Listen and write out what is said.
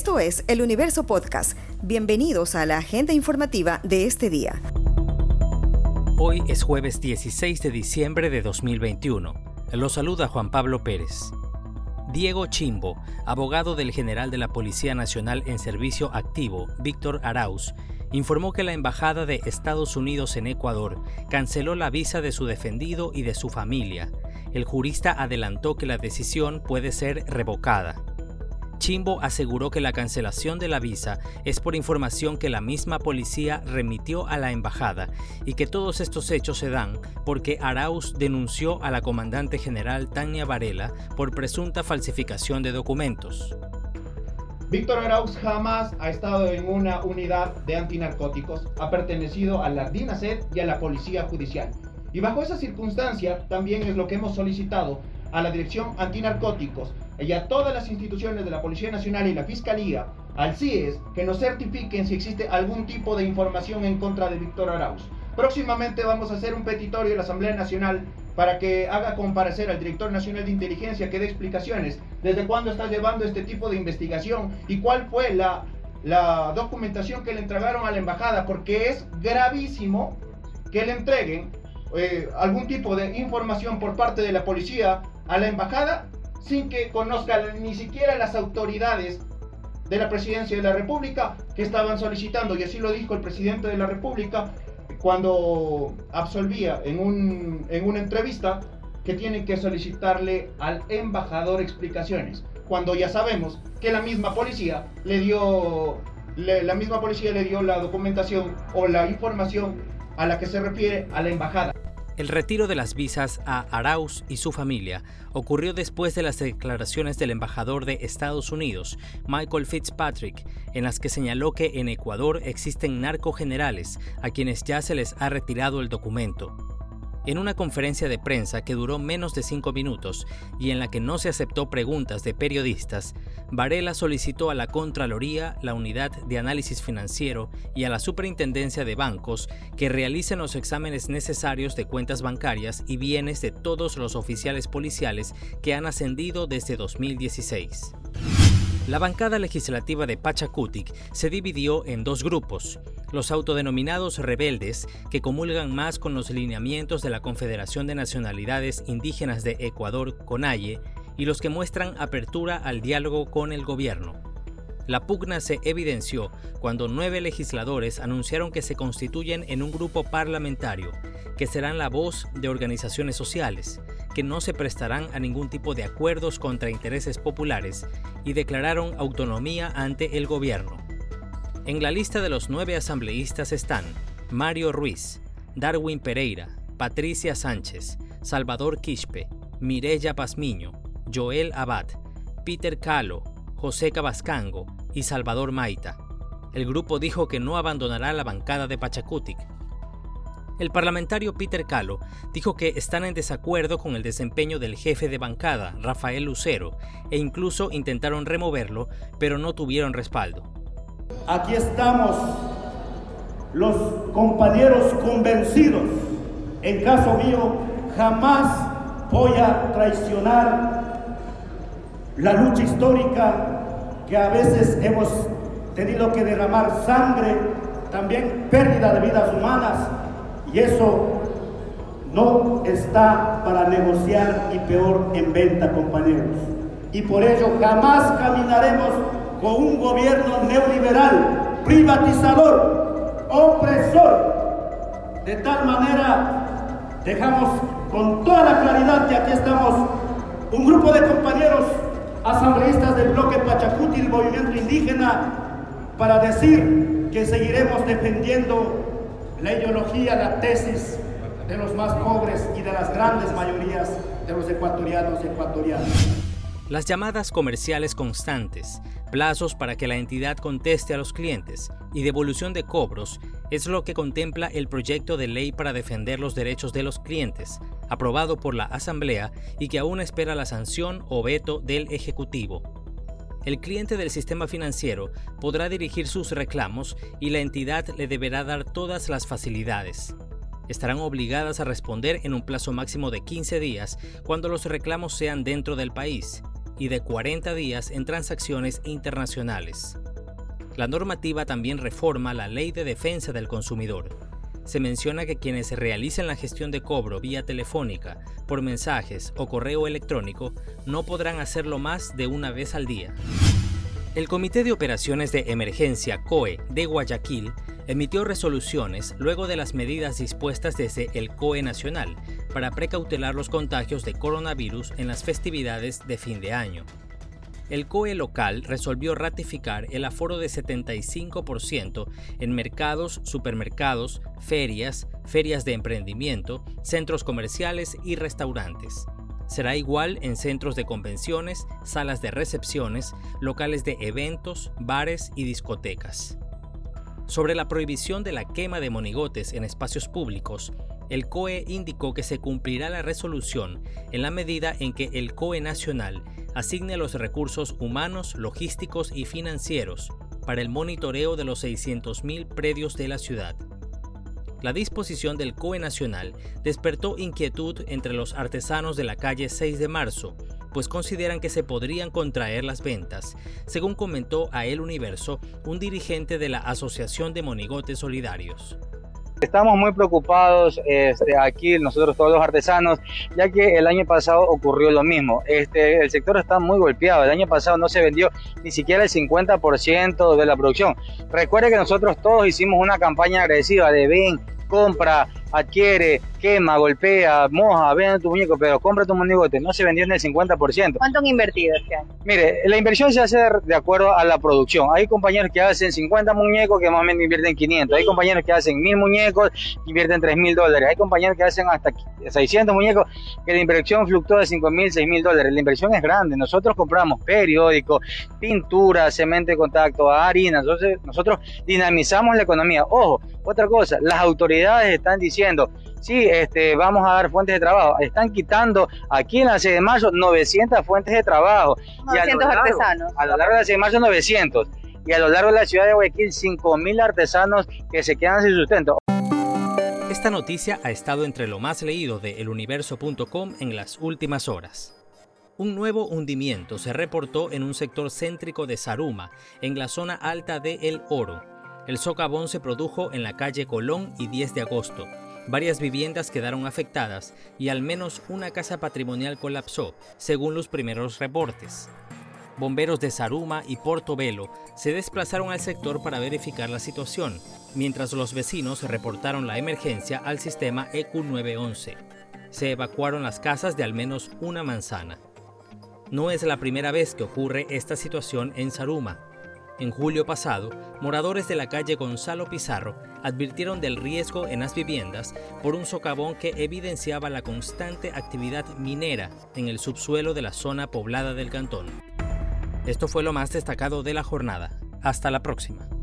Esto es El Universo Podcast. Bienvenidos a la agenda informativa de este día. Hoy es jueves 16 de diciembre de 2021. Los saluda Juan Pablo Pérez. Diego Chimbo, abogado del general de la Policía Nacional en Servicio Activo, Víctor Arauz, informó que la Embajada de Estados Unidos en Ecuador canceló la visa de su defendido y de su familia. El jurista adelantó que la decisión puede ser revocada. Chimbo aseguró que la cancelación de la visa es por información que la misma policía remitió a la embajada y que todos estos hechos se dan porque Arauz denunció a la comandante general Tania Varela por presunta falsificación de documentos. Víctor Arauz jamás ha estado en una unidad de antinarcóticos, ha pertenecido a la DINASED y a la Policía Judicial. Y bajo esa circunstancia también es lo que hemos solicitado a la Dirección Antinarcóticos y a todas las instituciones de la Policía Nacional y la Fiscalía, al CIES, que nos certifiquen si existe algún tipo de información en contra de Víctor Arauz. Próximamente vamos a hacer un petitorio en la Asamblea Nacional para que haga comparecer al director nacional de inteligencia que dé explicaciones desde cuándo está llevando este tipo de investigación y cuál fue la, la documentación que le entregaron a la embajada, porque es gravísimo que le entreguen eh, algún tipo de información por parte de la policía a la embajada sin que conozcan ni siquiera las autoridades de la presidencia de la República que estaban solicitando, y así lo dijo el presidente de la República cuando absolvía en, un, en una entrevista que tienen que solicitarle al embajador explicaciones, cuando ya sabemos que la misma policía le dio la misma policía le dio la documentación o la información a la que se refiere a la embajada. El retiro de las visas a Arauz y su familia ocurrió después de las declaraciones del embajador de Estados Unidos, Michael Fitzpatrick, en las que señaló que en Ecuador existen narcogenerales a quienes ya se les ha retirado el documento. En una conferencia de prensa que duró menos de cinco minutos y en la que no se aceptó preguntas de periodistas, Varela solicitó a la Contraloría, la Unidad de Análisis Financiero y a la Superintendencia de Bancos que realicen los exámenes necesarios de cuentas bancarias y bienes de todos los oficiales policiales que han ascendido desde 2016. La bancada legislativa de Pachacutic se dividió en dos grupos, los autodenominados rebeldes, que comulgan más con los lineamientos de la Confederación de Nacionalidades Indígenas de Ecuador, CONAIE, y los que muestran apertura al diálogo con el gobierno. La pugna se evidenció cuando nueve legisladores anunciaron que se constituyen en un grupo parlamentario, que serán la voz de organizaciones sociales, que no se prestarán a ningún tipo de acuerdos contra intereses populares y declararon autonomía ante el gobierno. En la lista de los nueve asambleístas están Mario Ruiz, Darwin Pereira, Patricia Sánchez, Salvador Quispe, Mirella Pazmiño, Joel Abad, Peter Calo, José Cabascango, y Salvador Maita. El grupo dijo que no abandonará la bancada de Pachacutic. El parlamentario Peter Calo dijo que están en desacuerdo con el desempeño del jefe de bancada, Rafael Lucero, e incluso intentaron removerlo, pero no tuvieron respaldo. Aquí estamos los compañeros convencidos. En caso mío, jamás voy a traicionar la lucha histórica que a veces hemos tenido que derramar sangre, también pérdida de vidas humanas, y eso no está para negociar y peor en venta, compañeros. Y por ello jamás caminaremos con un gobierno neoliberal, privatizador, opresor. De tal manera dejamos con toda la claridad que aquí estamos un grupo de compañeros asambleístas del bloque Pachacuti del movimiento indígena para decir que seguiremos defendiendo la ideología, la tesis de los más pobres y de las grandes mayorías de los ecuatorianos y ecuatorianas. Las llamadas comerciales constantes, plazos para que la entidad conteste a los clientes y devolución de cobros es lo que contempla el proyecto de ley para defender los derechos de los clientes, aprobado por la Asamblea y que aún espera la sanción o veto del Ejecutivo. El cliente del sistema financiero podrá dirigir sus reclamos y la entidad le deberá dar todas las facilidades. Estarán obligadas a responder en un plazo máximo de 15 días cuando los reclamos sean dentro del país y de 40 días en transacciones internacionales. La normativa también reforma la Ley de Defensa del Consumidor. Se menciona que quienes realicen la gestión de cobro vía telefónica, por mensajes o correo electrónico no podrán hacerlo más de una vez al día. El Comité de Operaciones de Emergencia COE de Guayaquil emitió resoluciones luego de las medidas dispuestas desde el COE Nacional para precautelar los contagios de coronavirus en las festividades de fin de año. El COE local resolvió ratificar el aforo de 75% en mercados, supermercados, ferias, ferias de emprendimiento, centros comerciales y restaurantes. Será igual en centros de convenciones, salas de recepciones, locales de eventos, bares y discotecas. Sobre la prohibición de la quema de monigotes en espacios públicos, el COE indicó que se cumplirá la resolución en la medida en que el COE nacional asigne los recursos humanos, logísticos y financieros para el monitoreo de los 600.000 predios de la ciudad. La disposición del COE Nacional despertó inquietud entre los artesanos de la calle 6 de marzo, pues consideran que se podrían contraer las ventas, según comentó a El Universo un dirigente de la Asociación de Monigotes Solidarios. Estamos muy preocupados este, aquí, nosotros todos los artesanos, ya que el año pasado ocurrió lo mismo. Este, el sector está muy golpeado. El año pasado no se vendió ni siquiera el 50% de la producción. Recuerde que nosotros todos hicimos una campaña agresiva de ven, compra, adquiere, quema, golpea, moja, vende tu muñeco, pero compra tu monigote, no se vendió en el 50%. ¿Cuánto han invertido este año? Mire, la inversión se hace de acuerdo a la producción. Hay compañeros que hacen 50 muñecos que más o menos invierten 500. Hay compañeros que hacen 1000 muñecos que invierten 3000 dólares. Hay compañeros que hacen hasta 600 muñecos que la inversión fluctúa de 5000, 6000 dólares. La inversión es grande. Nosotros compramos periódicos, pintura, cemento de contacto, harina. Entonces, nosotros dinamizamos la economía. Ojo, otra cosa, las autoridades están diciendo, sí, este, vamos a dar fuentes de trabajo. Están quitando aquí en la 6 de marzo 900 fuentes de trabajo. 900 artesanos. A lo largo de la 6 de marzo 900. Y a lo largo de la ciudad de Guayaquil 5.000 artesanos que se quedan sin sustento. Esta noticia ha estado entre lo más leído de eluniverso.com en las últimas horas. Un nuevo hundimiento se reportó en un sector céntrico de Saruma, en la zona alta de El Oro, el socavón se produjo en la calle Colón y 10 de agosto. Varias viviendas quedaron afectadas y al menos una casa patrimonial colapsó, según los primeros reportes. Bomberos de Saruma y Portobelo se desplazaron al sector para verificar la situación, mientras los vecinos reportaron la emergencia al sistema EQ911. Se evacuaron las casas de al menos una manzana. No es la primera vez que ocurre esta situación en Saruma. En julio pasado, moradores de la calle Gonzalo Pizarro advirtieron del riesgo en las viviendas por un socavón que evidenciaba la constante actividad minera en el subsuelo de la zona poblada del cantón. Esto fue lo más destacado de la jornada. Hasta la próxima.